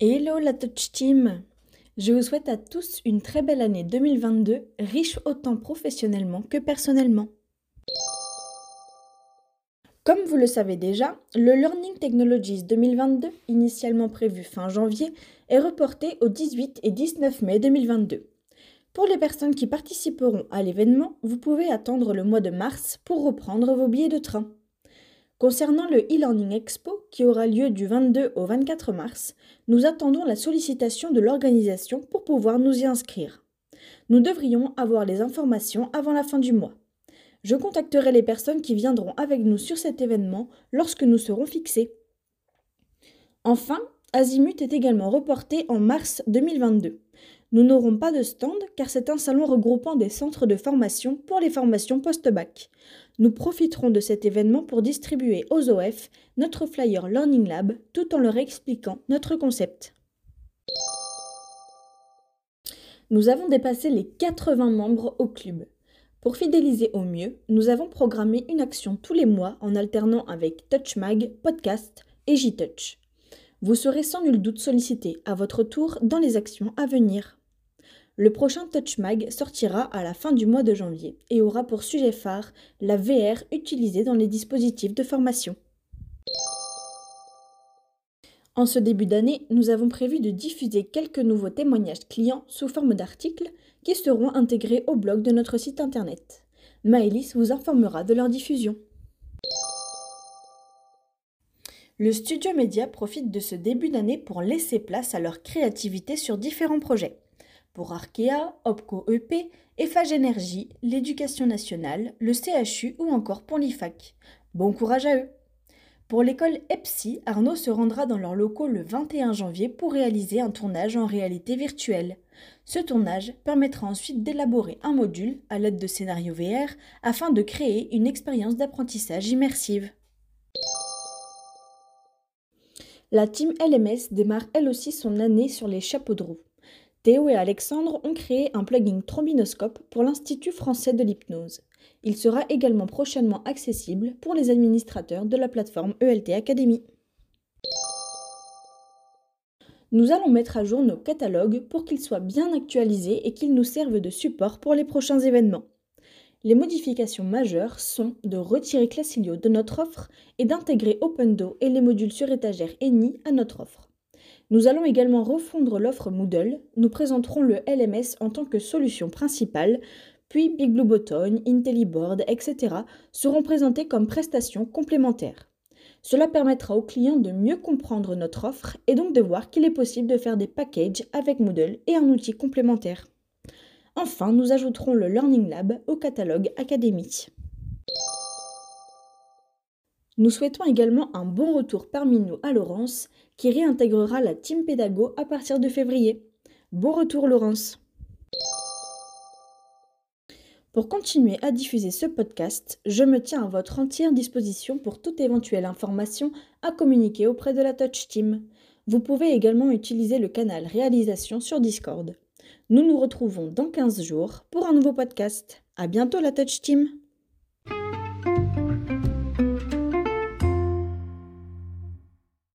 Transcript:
Hello la Touch Team Je vous souhaite à tous une très belle année 2022, riche autant professionnellement que personnellement. Comme vous le savez déjà, le Learning Technologies 2022, initialement prévu fin janvier, est reporté au 18 et 19 mai 2022. Pour les personnes qui participeront à l'événement, vous pouvez attendre le mois de mars pour reprendre vos billets de train. Concernant le e-learning expo qui aura lieu du 22 au 24 mars, nous attendons la sollicitation de l'organisation pour pouvoir nous y inscrire. Nous devrions avoir les informations avant la fin du mois. Je contacterai les personnes qui viendront avec nous sur cet événement lorsque nous serons fixés. Enfin, Azimut est également reporté en mars 2022. Nous n'aurons pas de stand car c'est un salon regroupant des centres de formation pour les formations post-bac. Nous profiterons de cet événement pour distribuer aux OF notre flyer Learning Lab tout en leur expliquant notre concept. Nous avons dépassé les 80 membres au club. Pour fidéliser au mieux, nous avons programmé une action tous les mois en alternant avec TouchMag, Podcast et JTouch. Vous serez sans nul doute sollicité à votre tour dans les actions à venir. Le prochain TouchMag sortira à la fin du mois de janvier et aura pour sujet phare la VR utilisée dans les dispositifs de formation. En ce début d'année, nous avons prévu de diffuser quelques nouveaux témoignages clients sous forme d'articles qui seront intégrés au blog de notre site internet. Maëlys vous informera de leur diffusion. Le studio média profite de ce début d'année pour laisser place à leur créativité sur différents projets. Pour Arkea, Opco EP, Énergie, l'Éducation nationale, le CHU ou encore pour l'IFAC. Bon courage à eux! Pour l'école EPSI, Arnaud se rendra dans leurs locaux le 21 janvier pour réaliser un tournage en réalité virtuelle. Ce tournage permettra ensuite d'élaborer un module à l'aide de scénarios VR afin de créer une expérience d'apprentissage immersive. La team LMS démarre elle aussi son année sur les chapeaux de roue. Théo et Alexandre ont créé un plugin trombinoscope pour l'Institut français de l'hypnose. Il sera également prochainement accessible pour les administrateurs de la plateforme ELT Academy. Nous allons mettre à jour nos catalogues pour qu'ils soient bien actualisés et qu'ils nous servent de support pour les prochains événements. Les modifications majeures sont de retirer Classilio de notre offre et d'intégrer OpenDo et les modules sur étagère ENI à notre offre. Nous allons également refondre l'offre Moodle. Nous présenterons le LMS en tant que solution principale puis Big Blue Button, IntelliBoard, etc. seront présentés comme prestations complémentaires. Cela permettra aux clients de mieux comprendre notre offre et donc de voir qu'il est possible de faire des packages avec Moodle et un outil complémentaire. Enfin, nous ajouterons le Learning Lab au catalogue Academy. Nous souhaitons également un bon retour parmi nous à Laurence, qui réintégrera la team Pédago à partir de février. Bon retour Laurence pour continuer à diffuser ce podcast, je me tiens à votre entière disposition pour toute éventuelle information à communiquer auprès de la Touch Team. Vous pouvez également utiliser le canal réalisation sur Discord. Nous nous retrouvons dans 15 jours pour un nouveau podcast. À bientôt la Touch Team!